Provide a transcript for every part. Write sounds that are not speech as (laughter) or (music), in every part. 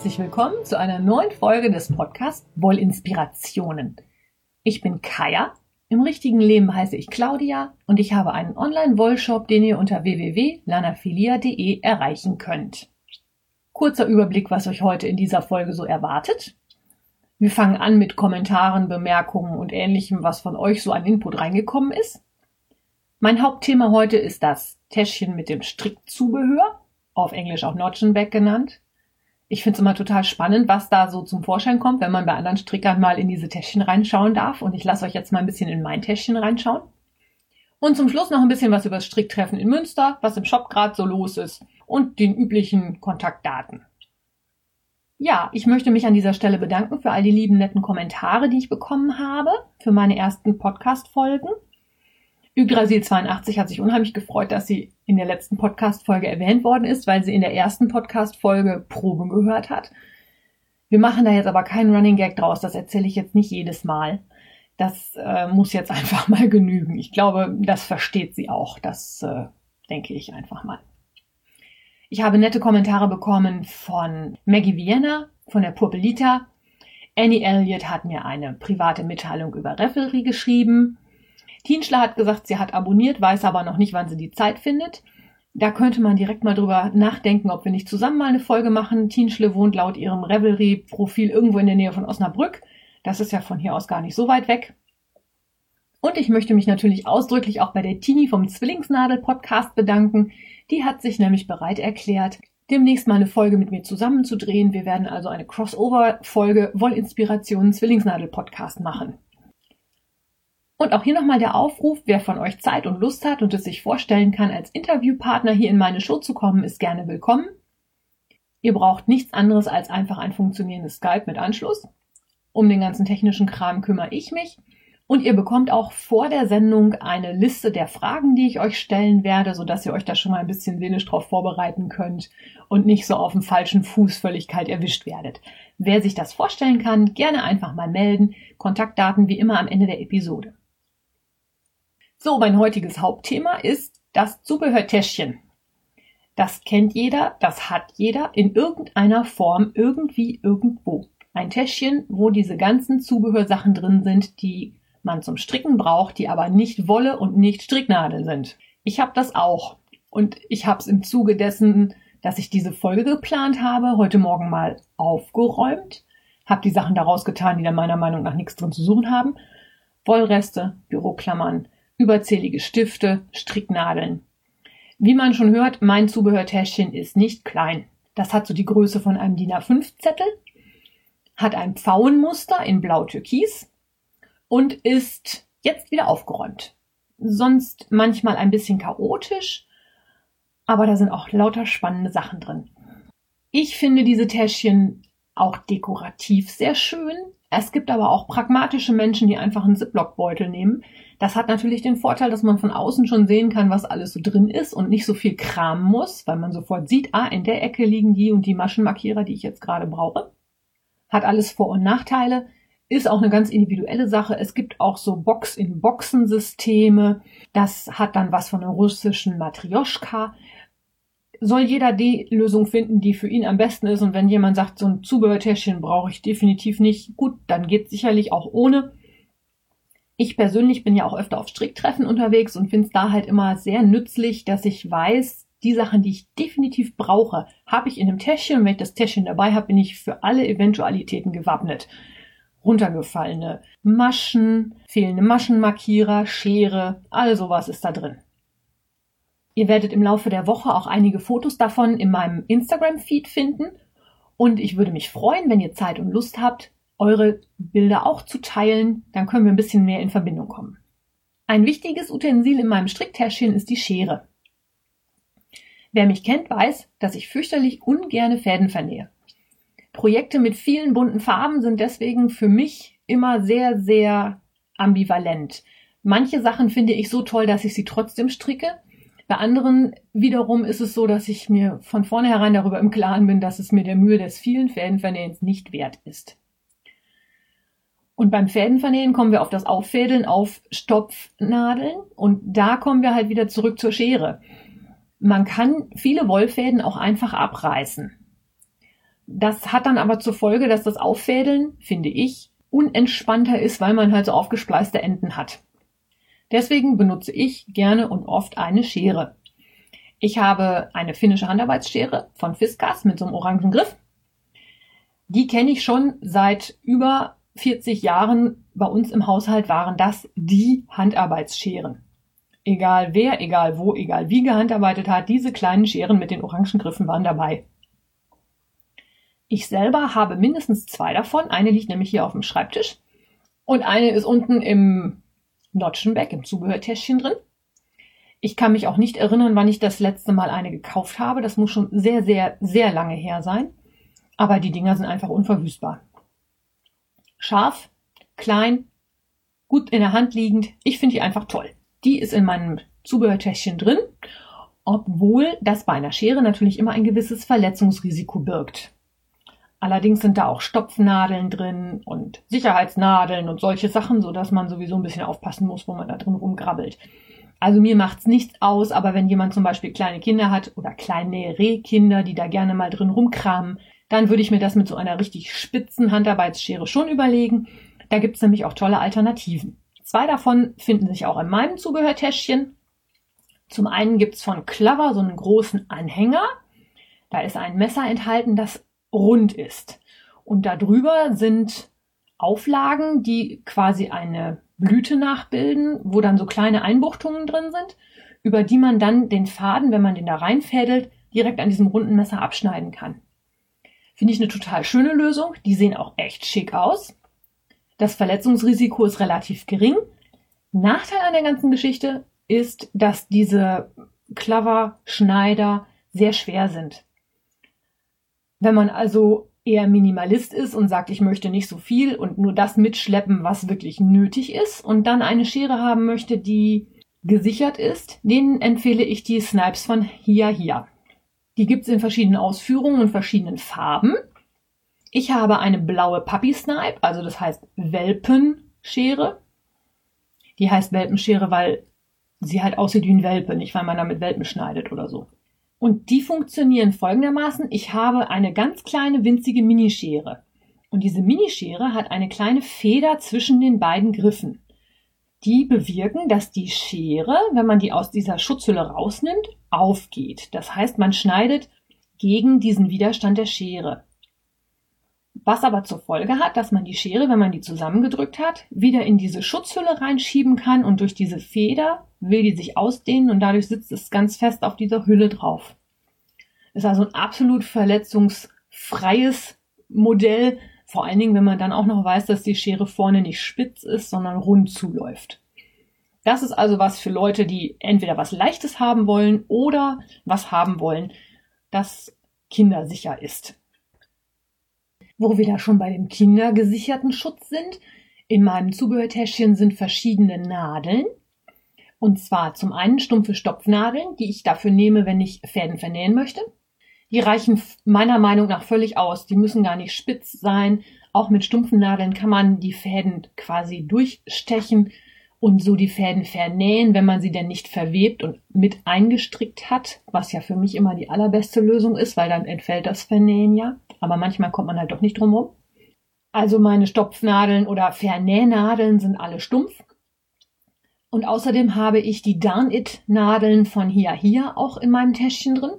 Herzlich willkommen zu einer neuen Folge des Podcasts Wollinspirationen. Ich bin Kaya, im richtigen Leben heiße ich Claudia und ich habe einen Online-Wollshop, den ihr unter www.lanafilia.de erreichen könnt. Kurzer Überblick, was euch heute in dieser Folge so erwartet. Wir fangen an mit Kommentaren, Bemerkungen und ähnlichem, was von euch so an Input reingekommen ist. Mein Hauptthema heute ist das Täschchen mit dem Strickzubehör, auf Englisch auch Notchenback genannt. Ich finde es immer total spannend, was da so zum Vorschein kommt, wenn man bei anderen Strickern mal in diese Täschchen reinschauen darf. Und ich lasse euch jetzt mal ein bisschen in mein Täschchen reinschauen. Und zum Schluss noch ein bisschen was über das Stricktreffen in Münster, was im Shop gerade so los ist und den üblichen Kontaktdaten. Ja, ich möchte mich an dieser Stelle bedanken für all die lieben netten Kommentare, die ich bekommen habe für meine ersten Podcast-Folgen. Yggdrasil82 hat sich unheimlich gefreut, dass sie in der letzten Podcast-Folge erwähnt worden ist, weil sie in der ersten Podcast-Folge Proben gehört hat. Wir machen da jetzt aber keinen Running Gag draus, das erzähle ich jetzt nicht jedes Mal. Das äh, muss jetzt (laughs) einfach mal genügen. Ich glaube, das versteht sie auch. Das äh, denke ich einfach mal. Ich habe nette Kommentare bekommen von Maggie Vienna, von der Purpelita. Annie Elliott hat mir eine private Mitteilung über Revelry geschrieben. Tienschler hat gesagt, sie hat abonniert, weiß aber noch nicht, wann sie die Zeit findet. Da könnte man direkt mal drüber nachdenken, ob wir nicht zusammen mal eine Folge machen. Tienschle wohnt laut ihrem Revelry-Profil irgendwo in der Nähe von Osnabrück. Das ist ja von hier aus gar nicht so weit weg. Und ich möchte mich natürlich ausdrücklich auch bei der Tini vom Zwillingsnadel-Podcast bedanken. Die hat sich nämlich bereit erklärt, demnächst mal eine Folge mit mir zusammenzudrehen. Wir werden also eine Crossover-Folge Wollinspirationen Zwillingsnadel-Podcast machen. Und auch hier nochmal der Aufruf, wer von euch Zeit und Lust hat und es sich vorstellen kann, als Interviewpartner hier in meine Show zu kommen, ist gerne willkommen. Ihr braucht nichts anderes als einfach ein funktionierendes Skype mit Anschluss. Um den ganzen technischen Kram kümmere ich mich. Und ihr bekommt auch vor der Sendung eine Liste der Fragen, die ich euch stellen werde, sodass ihr euch da schon mal ein bisschen wenig drauf vorbereiten könnt und nicht so auf dem falschen Fuß völlig kalt erwischt werdet. Wer sich das vorstellen kann, gerne einfach mal melden. Kontaktdaten wie immer am Ende der Episode. So, mein heutiges Hauptthema ist das Zubehörtäschchen. Das kennt jeder, das hat jeder in irgendeiner Form, irgendwie, irgendwo. Ein Täschchen, wo diese ganzen Zubehörsachen drin sind, die man zum Stricken braucht, die aber nicht Wolle und nicht Stricknadel sind. Ich habe das auch. Und ich habe es im Zuge dessen, dass ich diese Folge geplant habe, heute Morgen mal aufgeräumt, habe die Sachen daraus getan, die da meiner Meinung nach nichts drin zu suchen haben. Wollreste, Büroklammern, überzählige Stifte, Stricknadeln. Wie man schon hört, mein Zubehörtäschchen ist nicht klein. Das hat so die Größe von einem DIN A5 Zettel, hat ein Pfauenmuster in blau-türkis und ist jetzt wieder aufgeräumt. Sonst manchmal ein bisschen chaotisch, aber da sind auch lauter spannende Sachen drin. Ich finde diese Täschchen auch dekorativ sehr schön. Es gibt aber auch pragmatische Menschen, die einfach einen Ziploc-Beutel nehmen. Das hat natürlich den Vorteil, dass man von außen schon sehen kann, was alles so drin ist und nicht so viel kramen muss, weil man sofort sieht, ah, in der Ecke liegen die und die Maschenmarkierer, die ich jetzt gerade brauche. Hat alles Vor- und Nachteile. Ist auch eine ganz individuelle Sache. Es gibt auch so Box-in-Boxen-Systeme. Das hat dann was von einer russischen Matrioschka soll jeder die Lösung finden, die für ihn am besten ist. Und wenn jemand sagt, so ein Zubehörtäschchen brauche ich definitiv nicht, gut, dann geht sicherlich auch ohne. Ich persönlich bin ja auch öfter auf Stricktreffen unterwegs und finde es da halt immer sehr nützlich, dass ich weiß, die Sachen, die ich definitiv brauche, habe ich in einem Täschchen. Und wenn ich das Täschchen dabei habe, bin ich für alle Eventualitäten gewappnet. Runtergefallene Maschen, fehlende Maschenmarkierer, Schere, all sowas ist da drin. Ihr werdet im Laufe der Woche auch einige Fotos davon in meinem Instagram-Feed finden. Und ich würde mich freuen, wenn ihr Zeit und Lust habt, eure Bilder auch zu teilen. Dann können wir ein bisschen mehr in Verbindung kommen. Ein wichtiges Utensil in meinem Stricktäschchen ist die Schere. Wer mich kennt, weiß, dass ich fürchterlich ungerne Fäden vernähe. Projekte mit vielen bunten Farben sind deswegen für mich immer sehr, sehr ambivalent. Manche Sachen finde ich so toll, dass ich sie trotzdem stricke. Bei anderen wiederum ist es so, dass ich mir von vornherein darüber im Klaren bin, dass es mir der Mühe des vielen Fädenvernähens nicht wert ist. Und beim Fädenvernähen kommen wir auf das Auffädeln auf Stopfnadeln und da kommen wir halt wieder zurück zur Schere. Man kann viele Wollfäden auch einfach abreißen. Das hat dann aber zur Folge, dass das Auffädeln, finde ich, unentspannter ist, weil man halt so aufgespleiste Enden hat. Deswegen benutze ich gerne und oft eine Schere. Ich habe eine finnische Handarbeitsschere von Fiskas mit so einem orangen Griff. Die kenne ich schon seit über 40 Jahren. Bei uns im Haushalt waren das die Handarbeitsscheren. Egal wer, egal wo, egal wie gehandarbeitet hat, diese kleinen Scheren mit den orangen Griffen waren dabei. Ich selber habe mindestens zwei davon. Eine liegt nämlich hier auf dem Schreibtisch und eine ist unten im Notchenback, im Zubehörtäschchen drin. Ich kann mich auch nicht erinnern, wann ich das letzte Mal eine gekauft habe. Das muss schon sehr, sehr, sehr lange her sein. Aber die Dinger sind einfach unverwüstbar. Scharf, klein, gut in der Hand liegend. Ich finde die einfach toll. Die ist in meinem Zubehörtäschchen drin, obwohl das bei einer Schere natürlich immer ein gewisses Verletzungsrisiko birgt. Allerdings sind da auch Stopfnadeln drin und Sicherheitsnadeln und solche Sachen, so dass man sowieso ein bisschen aufpassen muss, wo man da drin rumgrabbelt. Also mir macht's nichts aus, aber wenn jemand zum Beispiel kleine Kinder hat oder kleine Rehkinder, die da gerne mal drin rumkramen, dann würde ich mir das mit so einer richtig spitzen Handarbeitsschere schon überlegen. Da gibt's nämlich auch tolle Alternativen. Zwei davon finden sich auch in meinem Zubehörtäschchen. Zum einen gibt's von Clover so einen großen Anhänger. Da ist ein Messer enthalten, das rund ist. Und darüber sind Auflagen, die quasi eine Blüte nachbilden, wo dann so kleine Einbuchtungen drin sind, über die man dann den Faden, wenn man den da reinfädelt, direkt an diesem runden Messer abschneiden kann. Finde ich eine total schöne Lösung. Die sehen auch echt schick aus. Das Verletzungsrisiko ist relativ gering. Nachteil an der ganzen Geschichte ist, dass diese Clover-Schneider sehr schwer sind. Wenn man also eher Minimalist ist und sagt, ich möchte nicht so viel und nur das mitschleppen, was wirklich nötig ist und dann eine Schere haben möchte, die gesichert ist, denen empfehle ich die Snipes von Hia Hia. Die gibt's in verschiedenen Ausführungen und verschiedenen Farben. Ich habe eine blaue Puppy Snipe, also das heißt Welpenschere. Die heißt Welpenschere, weil sie halt aussieht wie ein Welpe, nicht weil man damit Welpen schneidet oder so. Und die funktionieren folgendermaßen. Ich habe eine ganz kleine winzige Minischere. Und diese Minischere hat eine kleine Feder zwischen den beiden Griffen. Die bewirken, dass die Schere, wenn man die aus dieser Schutzhülle rausnimmt, aufgeht. Das heißt, man schneidet gegen diesen Widerstand der Schere. Was aber zur Folge hat, dass man die Schere, wenn man die zusammengedrückt hat, wieder in diese Schutzhülle reinschieben kann und durch diese Feder will die sich ausdehnen und dadurch sitzt es ganz fest auf dieser Hülle drauf. Ist also ein absolut verletzungsfreies Modell, vor allen Dingen, wenn man dann auch noch weiß, dass die Schere vorne nicht spitz ist, sondern rund zuläuft. Das ist also was für Leute, die entweder was Leichtes haben wollen oder was haben wollen, das kindersicher ist. Wo wir da schon bei dem kindergesicherten Schutz sind, in meinem Zubehörtäschchen sind verschiedene Nadeln. Und zwar zum einen stumpfe Stopfnadeln, die ich dafür nehme, wenn ich Fäden vernähen möchte. Die reichen meiner Meinung nach völlig aus. Die müssen gar nicht spitz sein. Auch mit stumpfen Nadeln kann man die Fäden quasi durchstechen und so die Fäden vernähen, wenn man sie denn nicht verwebt und mit eingestrickt hat, was ja für mich immer die allerbeste Lösung ist, weil dann entfällt das Vernähen ja. Aber manchmal kommt man halt doch nicht drum rum. Also meine Stopfnadeln oder Vernähnadeln sind alle stumpf. Und außerdem habe ich die Darn-It-Nadeln von Hia Hia auch in meinem Täschchen drin.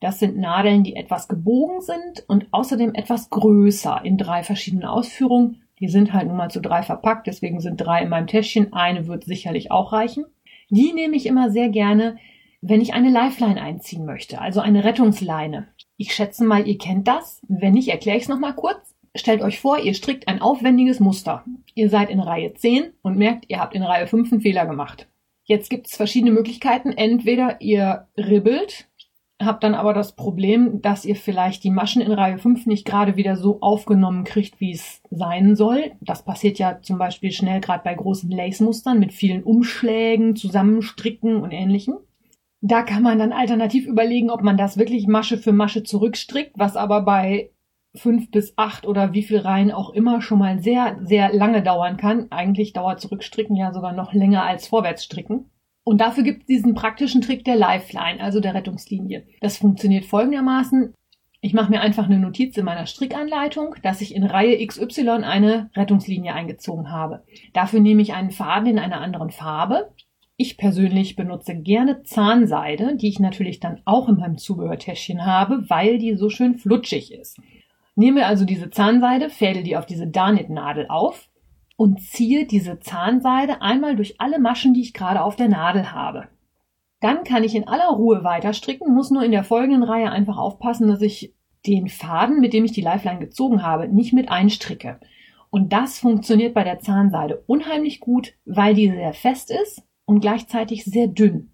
Das sind Nadeln, die etwas gebogen sind und außerdem etwas größer in drei verschiedenen Ausführungen. Die sind halt nun mal zu drei verpackt, deswegen sind drei in meinem Täschchen. Eine wird sicherlich auch reichen. Die nehme ich immer sehr gerne, wenn ich eine Lifeline einziehen möchte, also eine Rettungsleine. Ich schätze mal, ihr kennt das. Wenn nicht, erkläre ich es nochmal kurz. Stellt euch vor, ihr strickt ein aufwendiges Muster. Ihr seid in Reihe 10 und merkt, ihr habt in Reihe 5 einen Fehler gemacht. Jetzt gibt es verschiedene Möglichkeiten. Entweder ihr ribbelt, habt dann aber das Problem, dass ihr vielleicht die Maschen in Reihe 5 nicht gerade wieder so aufgenommen kriegt, wie es sein soll. Das passiert ja zum Beispiel schnell gerade bei großen Lace-Mustern mit vielen Umschlägen, Zusammenstricken und ähnlichem. Da kann man dann alternativ überlegen, ob man das wirklich Masche für Masche zurückstrickt, was aber bei fünf bis acht oder wie viel Reihen auch immer schon mal sehr, sehr lange dauern kann. Eigentlich dauert Zurückstricken ja sogar noch länger als Vorwärtsstricken. Und dafür gibt es diesen praktischen Trick der Lifeline, also der Rettungslinie. Das funktioniert folgendermaßen. Ich mache mir einfach eine Notiz in meiner Strickanleitung, dass ich in Reihe XY eine Rettungslinie eingezogen habe. Dafür nehme ich einen Faden in einer anderen Farbe. Ich persönlich benutze gerne Zahnseide, die ich natürlich dann auch in meinem Zubehörtäschchen habe, weil die so schön flutschig ist. Nehme also diese Zahnseide, fädel die auf diese Darnit-Nadel auf und ziehe diese Zahnseide einmal durch alle Maschen, die ich gerade auf der Nadel habe. Dann kann ich in aller Ruhe weiter stricken, muss nur in der folgenden Reihe einfach aufpassen, dass ich den Faden, mit dem ich die Lifeline gezogen habe, nicht mit einstricke. Und das funktioniert bei der Zahnseide unheimlich gut, weil die sehr fest ist und gleichzeitig sehr dünn.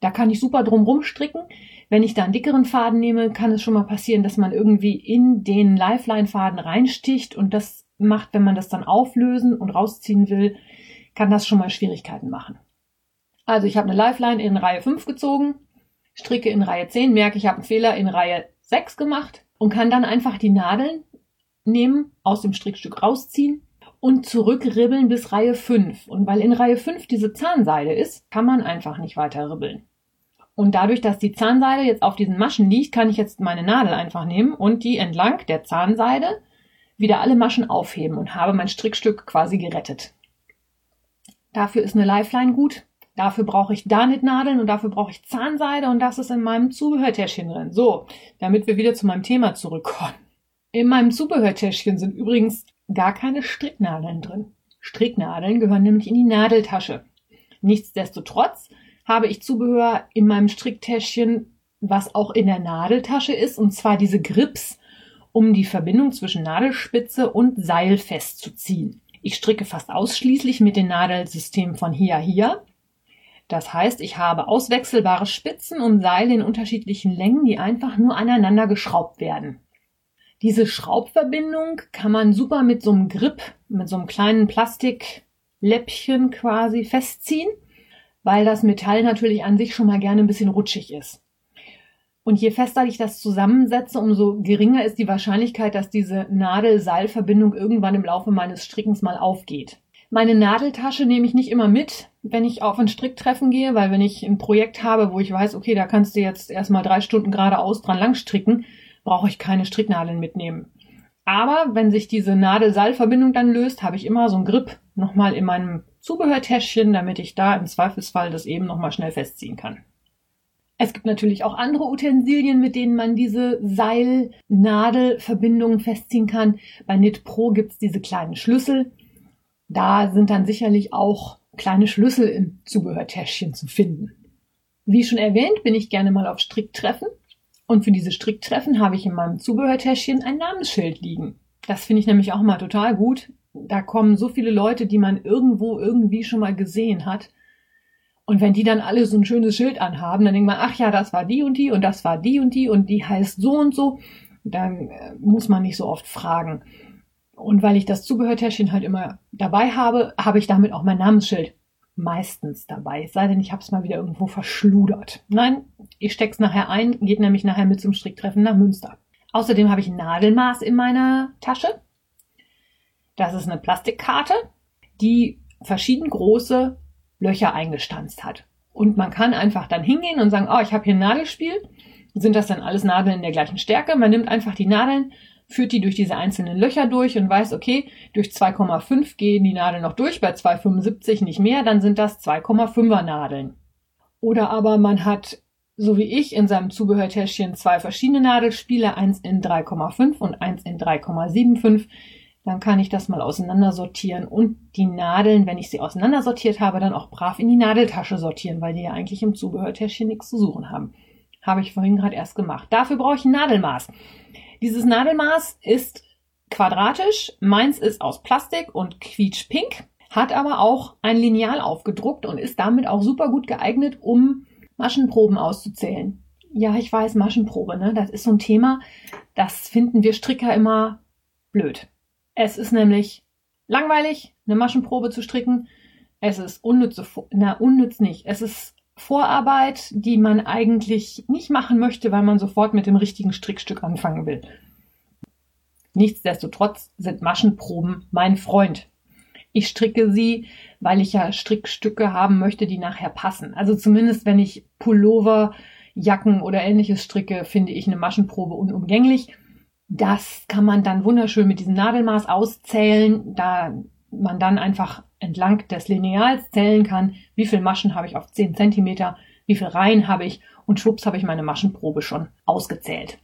Da kann ich super drum rumstricken. Wenn ich da einen dickeren Faden nehme, kann es schon mal passieren, dass man irgendwie in den Lifeline-Faden reinsticht und das macht, wenn man das dann auflösen und rausziehen will, kann das schon mal Schwierigkeiten machen. Also ich habe eine Lifeline in Reihe 5 gezogen, stricke in Reihe 10, merke, ich habe einen Fehler in Reihe 6 gemacht und kann dann einfach die Nadeln nehmen, aus dem Strickstück rausziehen und zurückribbeln bis Reihe 5. Und weil in Reihe 5 diese Zahnseide ist, kann man einfach nicht weiter ribbeln. Und dadurch, dass die Zahnseide jetzt auf diesen Maschen liegt, kann ich jetzt meine Nadel einfach nehmen und die entlang der Zahnseide wieder alle Maschen aufheben und habe mein Strickstück quasi gerettet. Dafür ist eine Lifeline gut. Dafür brauche ich Darnit-Nadeln und dafür brauche ich Zahnseide und das ist in meinem Zubehörtäschchen drin. So, damit wir wieder zu meinem Thema zurückkommen. In meinem Zubehörtäschchen sind übrigens gar keine Stricknadeln drin. Stricknadeln gehören nämlich in die Nadeltasche. Nichtsdestotrotz habe ich Zubehör in meinem Stricktäschchen, was auch in der Nadeltasche ist, und zwar diese Grips, um die Verbindung zwischen Nadelspitze und Seil festzuziehen. Ich stricke fast ausschließlich mit den Nadelsystemen von Hia Hia. Das heißt, ich habe auswechselbare Spitzen und Seile in unterschiedlichen Längen, die einfach nur aneinander geschraubt werden. Diese Schraubverbindung kann man super mit so einem Grip, mit so einem kleinen Plastikläppchen quasi festziehen, weil das Metall natürlich an sich schon mal gerne ein bisschen rutschig ist. Und je fester ich das zusammensetze, umso geringer ist die Wahrscheinlichkeit, dass diese Nadel-Seil-Verbindung irgendwann im Laufe meines Strickens mal aufgeht. Meine Nadeltasche nehme ich nicht immer mit, wenn ich auf ein Stricktreffen gehe, weil wenn ich ein Projekt habe, wo ich weiß, okay, da kannst du jetzt erstmal drei Stunden geradeaus dran lang stricken, brauche ich keine Stricknadeln mitnehmen. Aber wenn sich diese Nadel-Seil-Verbindung dann löst, habe ich immer so einen Grip nochmal in meinem Zubehörtäschchen, damit ich da im Zweifelsfall das eben nochmal schnell festziehen kann. Es gibt natürlich auch andere Utensilien, mit denen man diese Seil-Nadel-Verbindungen festziehen kann. Bei Knit Pro gibt's diese kleinen Schlüssel. Da sind dann sicherlich auch kleine Schlüssel im Zubehörtäschchen zu finden. Wie schon erwähnt, bin ich gerne mal auf Stricktreffen. Und für diese Stricktreffen habe ich in meinem Zubehörtäschchen ein Namensschild liegen. Das finde ich nämlich auch mal total gut. Da kommen so viele Leute, die man irgendwo irgendwie schon mal gesehen hat. Und wenn die dann alle so ein schönes Schild anhaben, dann denkt man, ach ja, das war die und die und das war die und die und die heißt so und so. Dann äh, muss man nicht so oft fragen. Und weil ich das Zubehörtäschchen halt immer dabei habe, habe ich damit auch mein Namensschild meistens dabei. Es sei denn, ich habe es mal wieder irgendwo verschludert. Nein, ich steck's nachher ein, geht nämlich nachher mit zum Stricktreffen nach Münster. Außerdem habe ich ein Nadelmaß in meiner Tasche. Das ist eine Plastikkarte, die verschieden große Löcher eingestanzt hat. Und man kann einfach dann hingehen und sagen, oh, ich habe hier ein Nadelspiel. Sind das dann alles Nadeln in der gleichen Stärke? Man nimmt einfach die Nadeln, führt die durch diese einzelnen Löcher durch und weiß, okay, durch 2,5 gehen die Nadeln noch durch, bei 2,75 nicht mehr, dann sind das 2,5er Nadeln. Oder aber man hat, so wie ich, in seinem Zubehörtäschchen zwei verschiedene Nadelspiele, eins in 3,5 und eins in 3,75. Dann kann ich das mal auseinandersortieren und die Nadeln, wenn ich sie auseinandersortiert habe, dann auch brav in die Nadeltasche sortieren, weil die ja eigentlich im Zubehörtäschchen nichts zu suchen haben. Habe ich vorhin gerade erst gemacht. Dafür brauche ich ein Nadelmaß. Dieses Nadelmaß ist quadratisch, meins ist aus Plastik und quietschpink, hat aber auch ein Lineal aufgedruckt und ist damit auch super gut geeignet, um Maschenproben auszuzählen. Ja, ich weiß, Maschenprobe, ne? Das ist so ein Thema, das finden wir Stricker immer blöd. Es ist nämlich langweilig, eine Maschenprobe zu stricken. Es ist unnütze, na, unnütz nicht. Es ist Vorarbeit, die man eigentlich nicht machen möchte, weil man sofort mit dem richtigen Strickstück anfangen will. Nichtsdestotrotz sind Maschenproben mein Freund. Ich stricke sie, weil ich ja Strickstücke haben möchte, die nachher passen. Also zumindest wenn ich Pullover, Jacken oder ähnliches stricke, finde ich eine Maschenprobe unumgänglich. Das kann man dann wunderschön mit diesem Nadelmaß auszählen, da man dann einfach entlang des Lineals zählen kann, wie viel Maschen habe ich auf 10 Zentimeter, wie viel Reihen habe ich und schwupps habe ich meine Maschenprobe schon ausgezählt.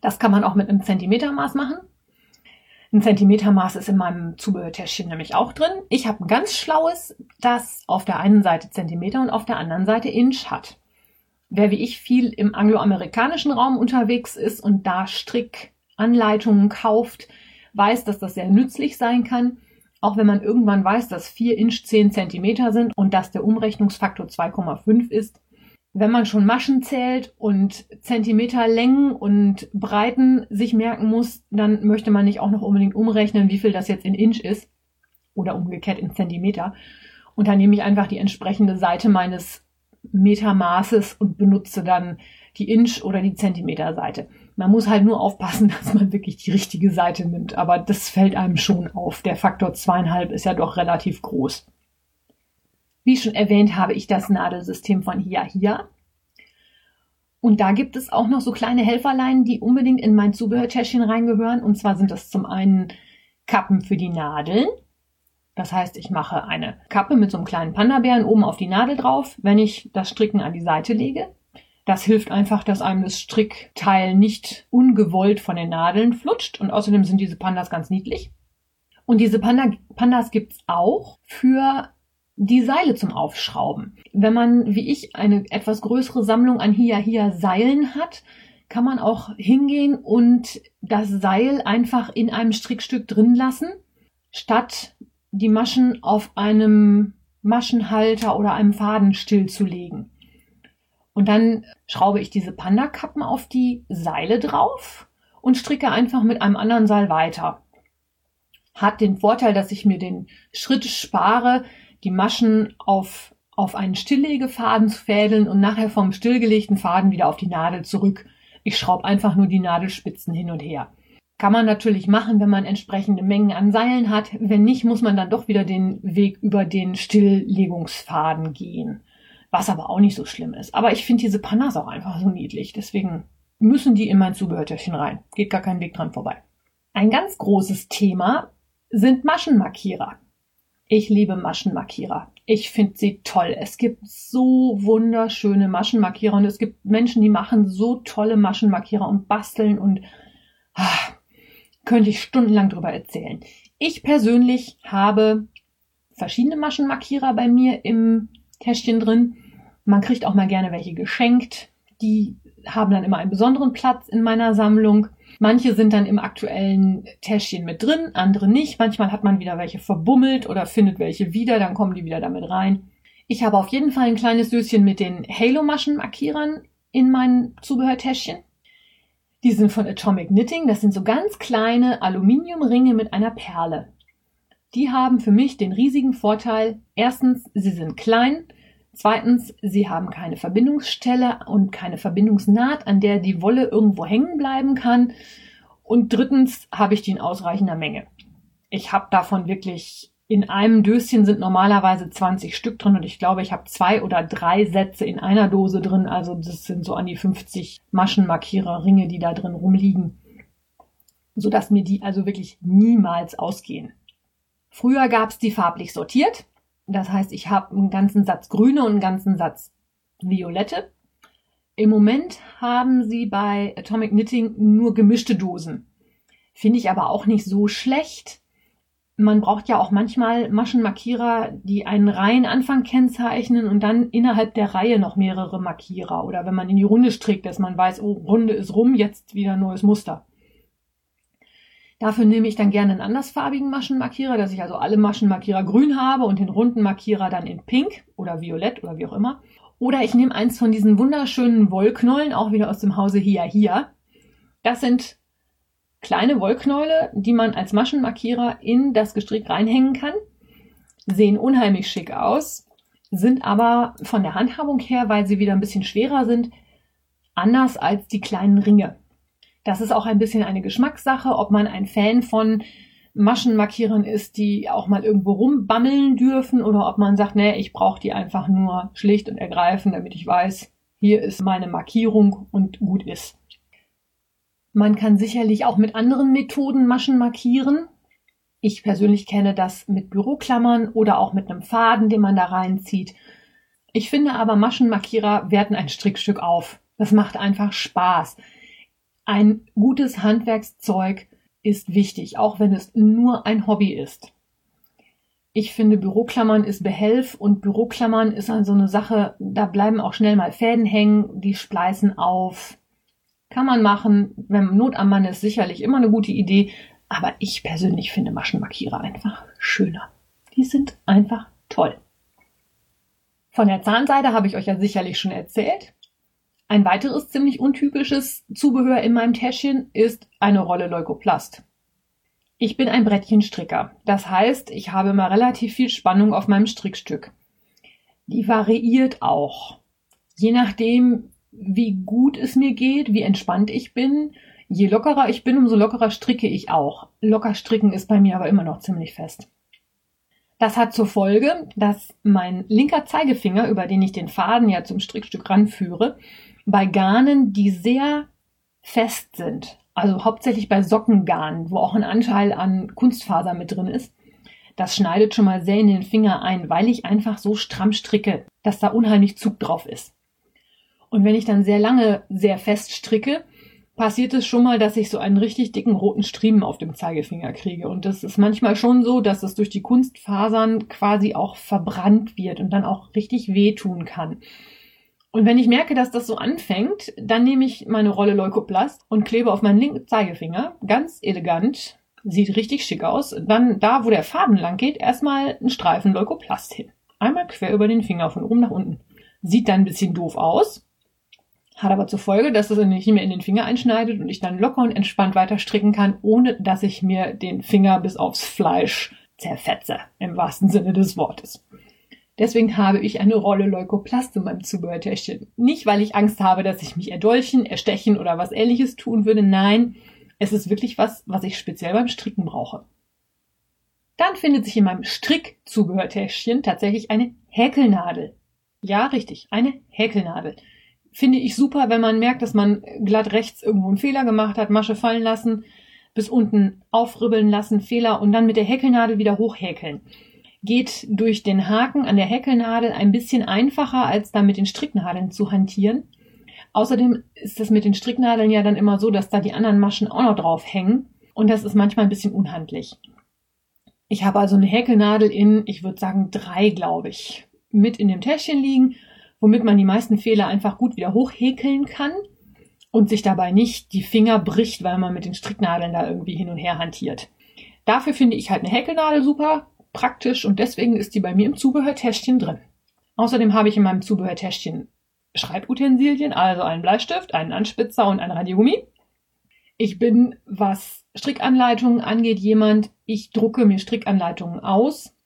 Das kann man auch mit einem Zentimetermaß machen. Ein Zentimetermaß ist in meinem Zubehörtäschchen nämlich auch drin. Ich habe ein ganz schlaues, das auf der einen Seite Zentimeter und auf der anderen Seite Inch hat. Wer wie ich viel im angloamerikanischen Raum unterwegs ist und da Strickanleitungen kauft, weiß, dass das sehr nützlich sein kann. Auch wenn man irgendwann weiß, dass 4 Inch 10 Zentimeter sind und dass der Umrechnungsfaktor 2,5 ist, wenn man schon Maschen zählt und Zentimeterlängen und Breiten sich merken muss, dann möchte man nicht auch noch unbedingt umrechnen, wie viel das jetzt in Inch ist oder umgekehrt in Zentimeter. Und dann nehme ich einfach die entsprechende Seite meines Metermaßes und benutze dann die Inch- oder die Zentimeterseite. Man muss halt nur aufpassen, (laughs) dass man wirklich die richtige Seite nimmt. Aber das fällt einem schon auf. Der Faktor zweieinhalb ist ja doch relativ groß. Wie schon erwähnt, habe ich das Nadelsystem von Hia Hia. Und da gibt es auch noch so kleine Helferlein, die unbedingt in mein Zubehörtäschchen reingehören. Und zwar sind das zum einen Kappen für die Nadeln. Das heißt, ich mache eine Kappe mit so einem kleinen Panda-Bären oben auf die Nadel drauf, wenn ich das Stricken an die Seite lege. Das hilft einfach, dass einem das Strickteil nicht ungewollt von den Nadeln flutscht. Und außerdem sind diese Pandas ganz niedlich. Und diese Panda Pandas gibt's auch für die Seile zum Aufschrauben. Wenn man, wie ich, eine etwas größere Sammlung an Hia-Hia-Seilen hat, kann man auch hingehen und das Seil einfach in einem Strickstück drin lassen, statt die Maschen auf einem Maschenhalter oder einem Faden stillzulegen. Und dann schraube ich diese Panda-Kappen auf die Seile drauf und stricke einfach mit einem anderen Seil weiter. Hat den Vorteil, dass ich mir den Schritt spare, die Maschen auf, auf einen Stilllegefaden zu fädeln und nachher vom stillgelegten Faden wieder auf die Nadel zurück. Ich schraube einfach nur die Nadelspitzen hin und her. Kann man natürlich machen, wenn man entsprechende Mengen an Seilen hat. Wenn nicht, muss man dann doch wieder den Weg über den Stilllegungsfaden gehen. Was aber auch nicht so schlimm ist. Aber ich finde diese Panas auch einfach so niedlich. Deswegen müssen die in mein Zubehörtöchchen rein. Geht gar kein Weg dran vorbei. Ein ganz großes Thema sind Maschenmarkierer. Ich liebe Maschenmarkierer. Ich finde sie toll. Es gibt so wunderschöne Maschenmarkierer und es gibt Menschen, die machen so tolle Maschenmarkierer und basteln und ah, könnte ich stundenlang drüber erzählen. Ich persönlich habe verschiedene Maschenmarkierer bei mir im Täschchen drin. Man kriegt auch mal gerne welche geschenkt. Die haben dann immer einen besonderen Platz in meiner Sammlung. Manche sind dann im aktuellen Täschchen mit drin, andere nicht. Manchmal hat man wieder welche verbummelt oder findet welche wieder, dann kommen die wieder damit rein. Ich habe auf jeden Fall ein kleines Döschen mit den Halo-Maschenmarkierern in meinem Zubehörtäschchen. Die sind von Atomic Knitting. Das sind so ganz kleine Aluminiumringe mit einer Perle. Die haben für mich den riesigen Vorteil, erstens, sie sind klein, Zweitens, sie haben keine Verbindungsstelle und keine Verbindungsnaht, an der die Wolle irgendwo hängen bleiben kann. Und drittens habe ich die in ausreichender Menge. Ich habe davon wirklich in einem Döschen sind normalerweise 20 Stück drin und ich glaube, ich habe zwei oder drei Sätze in einer Dose drin. Also das sind so an die 50 Maschenmarkierer, Ringe, die da drin rumliegen, sodass mir die also wirklich niemals ausgehen. Früher gab es die farblich sortiert. Das heißt, ich habe einen ganzen Satz grüne und einen ganzen Satz violette. Im Moment haben sie bei Atomic Knitting nur gemischte Dosen. Finde ich aber auch nicht so schlecht. Man braucht ja auch manchmal Maschenmarkierer, die einen Reihenanfang kennzeichnen und dann innerhalb der Reihe noch mehrere Markierer. Oder wenn man in die Runde strickt, dass man weiß, oh, Runde ist rum, jetzt wieder neues Muster. Dafür nehme ich dann gerne einen andersfarbigen Maschenmarkierer, dass ich also alle Maschenmarkierer grün habe und den runden Markierer dann in pink oder violett oder wie auch immer. Oder ich nehme eins von diesen wunderschönen Wollknäulen, auch wieder aus dem Hause Hia Hia. Das sind kleine Wollknäule, die man als Maschenmarkierer in das Gestrick reinhängen kann. Sehen unheimlich schick aus, sind aber von der Handhabung her, weil sie wieder ein bisschen schwerer sind, anders als die kleinen Ringe. Das ist auch ein bisschen eine Geschmackssache, ob man ein Fan von Maschenmarkierern ist, die auch mal irgendwo rumbammeln dürfen oder ob man sagt, nee, ich brauche die einfach nur schlicht und ergreifend, damit ich weiß, hier ist meine Markierung und gut ist. Man kann sicherlich auch mit anderen Methoden Maschen markieren. Ich persönlich kenne das mit Büroklammern oder auch mit einem Faden, den man da reinzieht. Ich finde aber Maschenmarkierer werten ein Strickstück auf. Das macht einfach Spaß. Ein gutes Handwerkszeug ist wichtig, auch wenn es nur ein Hobby ist. Ich finde, Büroklammern ist Behelf und Büroklammern ist dann so eine Sache, da bleiben auch schnell mal Fäden hängen, die spleißen auf. Kann man machen, wenn Not am Mann ist, sicherlich immer eine gute Idee, aber ich persönlich finde Maschenmarkierer einfach schöner. Die sind einfach toll. Von der Zahnseide habe ich euch ja sicherlich schon erzählt. Ein weiteres ziemlich untypisches Zubehör in meinem Täschchen ist eine Rolle Leukoplast. Ich bin ein Brettchenstricker. Das heißt, ich habe immer relativ viel Spannung auf meinem Strickstück. Die variiert auch. Je nachdem, wie gut es mir geht, wie entspannt ich bin. Je lockerer ich bin, umso lockerer stricke ich auch. Locker stricken ist bei mir aber immer noch ziemlich fest. Das hat zur Folge, dass mein linker Zeigefinger, über den ich den Faden ja zum Strickstück ranführe, bei Garnen, die sehr fest sind, also hauptsächlich bei Sockengarnen, wo auch ein Anteil an Kunstfaser mit drin ist, das schneidet schon mal sehr in den Finger ein, weil ich einfach so stramm stricke, dass da unheimlich Zug drauf ist. Und wenn ich dann sehr lange sehr fest stricke, passiert es schon mal, dass ich so einen richtig dicken roten Striemen auf dem Zeigefinger kriege. Und das ist manchmal schon so, dass es durch die Kunstfasern quasi auch verbrannt wird und dann auch richtig wehtun kann. Und wenn ich merke, dass das so anfängt, dann nehme ich meine Rolle Leukoplast und klebe auf meinen linken Zeigefinger, ganz elegant, sieht richtig schick aus. Dann da, wo der Faden lang geht, erstmal einen Streifen Leukoplast hin. Einmal quer über den Finger von oben nach unten. Sieht dann ein bisschen doof aus, hat aber zur Folge, dass es nicht mehr in den Finger einschneidet und ich dann locker und entspannt weiter stricken kann, ohne dass ich mir den Finger bis aufs Fleisch zerfetze, im wahrsten Sinne des Wortes. Deswegen habe ich eine Rolle Leukoplast in meinem Zubehörtäschchen. Nicht, weil ich Angst habe, dass ich mich erdolchen, erstechen oder was ähnliches tun würde. Nein, es ist wirklich was, was ich speziell beim Stricken brauche. Dann findet sich in meinem Strickzubehörtäschchen tatsächlich eine Häkelnadel. Ja, richtig, eine Häkelnadel. Finde ich super, wenn man merkt, dass man glatt rechts irgendwo einen Fehler gemacht hat, Masche fallen lassen, bis unten aufribbeln lassen, Fehler und dann mit der Häkelnadel wieder hochhäkeln geht durch den Haken an der Häkelnadel ein bisschen einfacher, als da mit den Stricknadeln zu hantieren. Außerdem ist es mit den Stricknadeln ja dann immer so, dass da die anderen Maschen auch noch drauf hängen und das ist manchmal ein bisschen unhandlich. Ich habe also eine Häkelnadel in, ich würde sagen, drei, glaube ich, mit in dem Täschchen liegen, womit man die meisten Fehler einfach gut wieder hochhäkeln kann und sich dabei nicht die Finger bricht, weil man mit den Stricknadeln da irgendwie hin und her hantiert. Dafür finde ich halt eine Häkelnadel super praktisch und deswegen ist die bei mir im Zubehörtäschchen drin. Außerdem habe ich in meinem Zubehörtäschchen Schreibutensilien, also einen Bleistift, einen Anspitzer und ein Radiergummi. Ich bin, was Strickanleitungen angeht, jemand, ich drucke mir Strickanleitungen aus.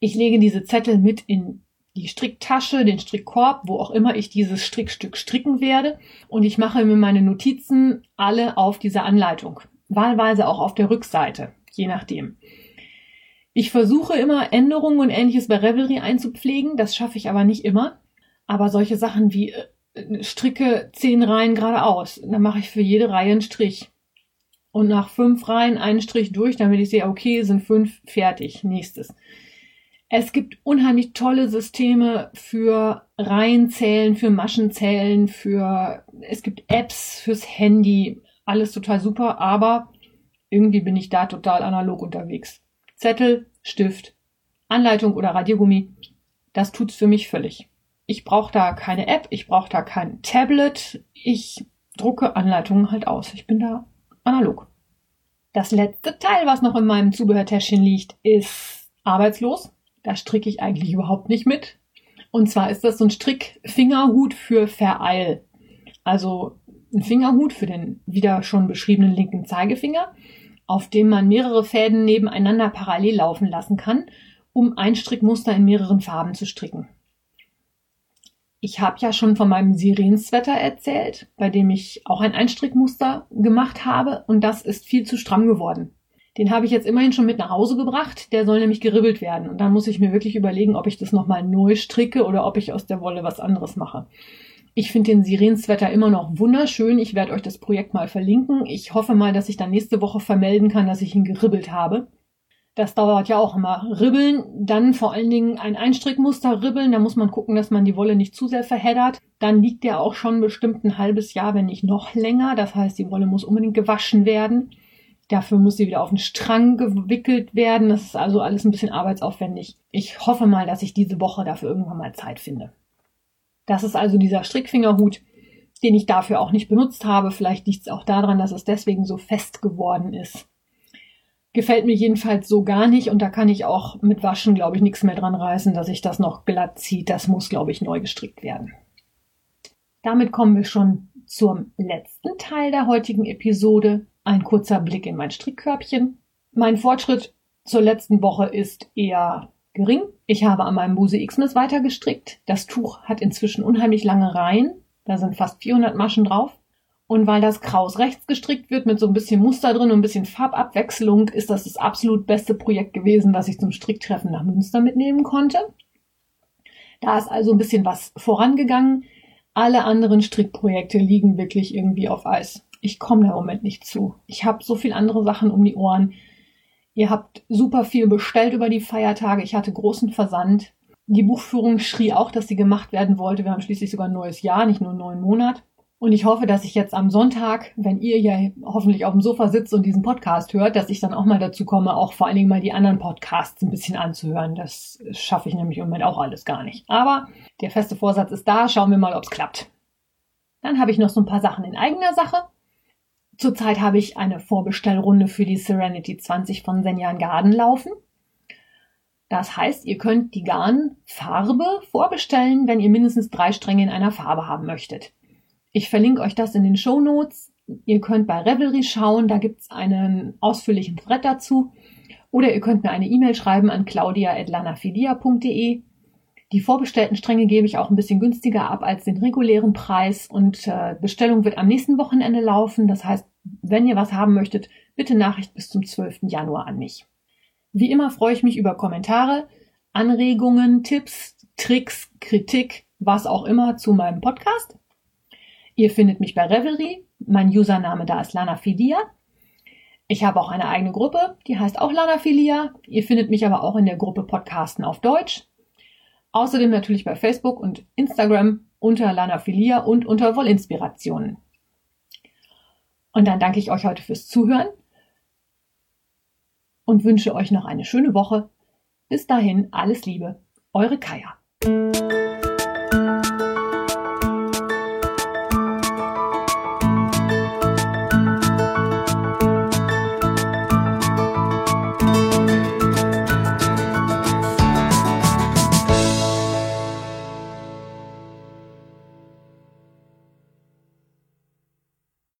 Ich lege diese Zettel mit in die Stricktasche, den Strickkorb, wo auch immer ich dieses Strickstück stricken werde. Und ich mache mir meine Notizen alle auf dieser Anleitung. Wahlweise auch auf der Rückseite, je nachdem. Ich versuche immer Änderungen und ähnliches bei Revelry einzupflegen, das schaffe ich aber nicht immer. Aber solche Sachen wie äh, stricke zehn Reihen geradeaus, dann mache ich für jede Reihe einen Strich. Und nach fünf Reihen einen Strich durch, damit ich sehe, okay, sind fünf fertig. Nächstes. Es gibt unheimlich tolle Systeme für Reihenzählen, für Maschenzählen, für es gibt Apps fürs Handy, alles total super, aber irgendwie bin ich da total analog unterwegs. Zettel, Stift, Anleitung oder Radiergummi, das tut's für mich völlig. Ich brauche da keine App, ich brauche da kein Tablet, ich drucke Anleitungen halt aus. Ich bin da analog. Das letzte Teil, was noch in meinem Zubehörtäschchen liegt, ist arbeitslos. Da stricke ich eigentlich überhaupt nicht mit. Und zwar ist das so ein Strickfingerhut für Vereil. Also ein Fingerhut für den wieder schon beschriebenen linken Zeigefinger auf dem man mehrere Fäden nebeneinander parallel laufen lassen kann, um ein Strickmuster in mehreren Farben zu stricken. Ich habe ja schon von meinem Sirenswetter erzählt, bei dem ich auch ein Einstrickmuster gemacht habe und das ist viel zu stramm geworden. Den habe ich jetzt immerhin schon mit nach Hause gebracht. Der soll nämlich geribbelt werden. Und dann muss ich mir wirklich überlegen, ob ich das nochmal neu stricke oder ob ich aus der Wolle was anderes mache. Ich finde den Sirenswetter immer noch wunderschön. Ich werde euch das Projekt mal verlinken. Ich hoffe mal, dass ich dann nächste Woche vermelden kann, dass ich ihn geribbelt habe. Das dauert ja auch immer. Ribbeln, dann vor allen Dingen ein Einstrickmuster ribbeln. Da muss man gucken, dass man die Wolle nicht zu sehr verheddert. Dann liegt der auch schon bestimmt ein halbes Jahr, wenn nicht noch länger. Das heißt, die Wolle muss unbedingt gewaschen werden. Dafür muss sie wieder auf den Strang gewickelt werden. Das ist also alles ein bisschen arbeitsaufwendig. Ich hoffe mal, dass ich diese Woche dafür irgendwann mal Zeit finde. Das ist also dieser Strickfingerhut, den ich dafür auch nicht benutzt habe. Vielleicht liegt es auch daran, dass es deswegen so fest geworden ist. Gefällt mir jedenfalls so gar nicht und da kann ich auch mit Waschen, glaube ich, nichts mehr dran reißen, dass ich das noch glatt zieht. Das muss, glaube ich, neu gestrickt werden. Damit kommen wir schon zum letzten Teil der heutigen Episode. Ein kurzer Blick in mein Strickkörbchen. Mein Fortschritt zur letzten Woche ist eher gering. Ich habe an meinem Buse Xmas weiter gestrickt. Das Tuch hat inzwischen unheimlich lange Reihen. Da sind fast 400 Maschen drauf. Und weil das Kraus rechts gestrickt wird mit so ein bisschen Muster drin und ein bisschen Farbabwechslung, ist das das absolut beste Projekt gewesen, was ich zum Stricktreffen nach Münster mitnehmen konnte. Da ist also ein bisschen was vorangegangen. Alle anderen Strickprojekte liegen wirklich irgendwie auf Eis. Ich komme da im Moment nicht zu. Ich habe so viel andere Sachen um die Ohren. Ihr habt super viel bestellt über die Feiertage. Ich hatte großen Versand. Die Buchführung schrie auch, dass sie gemacht werden wollte. Wir haben schließlich sogar ein neues Jahr, nicht nur einen neuen Monat. Und ich hoffe, dass ich jetzt am Sonntag, wenn ihr ja hoffentlich auf dem Sofa sitzt und diesen Podcast hört, dass ich dann auch mal dazu komme, auch vor allen Dingen mal die anderen Podcasts ein bisschen anzuhören. Das schaffe ich nämlich im Moment auch alles gar nicht. Aber der feste Vorsatz ist da. Schauen wir mal, ob es klappt. Dann habe ich noch so ein paar Sachen in eigener Sache. Zurzeit habe ich eine Vorbestellrunde für die Serenity 20 von Senjan Garden laufen. Das heißt, ihr könnt die Garnfarbe vorbestellen, wenn ihr mindestens drei Stränge in einer Farbe haben möchtet. Ich verlinke euch das in den Show Notes. Ihr könnt bei Revelry schauen, da gibt's einen ausführlichen Thread dazu. Oder ihr könnt mir eine E-Mail schreiben an claudia.lanafilia.de. Die vorbestellten Stränge gebe ich auch ein bisschen günstiger ab als den regulären Preis und äh, Bestellung wird am nächsten Wochenende laufen. Das heißt, wenn ihr was haben möchtet, bitte Nachricht bis zum 12. Januar an mich. Wie immer freue ich mich über Kommentare, Anregungen, Tipps, Tricks, Kritik, was auch immer zu meinem Podcast. Ihr findet mich bei Revelry. Mein Username da ist Lanafilia. Ich habe auch eine eigene Gruppe, die heißt auch Lanafilia. Ihr findet mich aber auch in der Gruppe Podcasten auf Deutsch. Außerdem natürlich bei Facebook und Instagram unter Lanafilia und unter Wollinspirationen. Und dann danke ich euch heute fürs Zuhören und wünsche euch noch eine schöne Woche. Bis dahin alles Liebe, eure Kaya.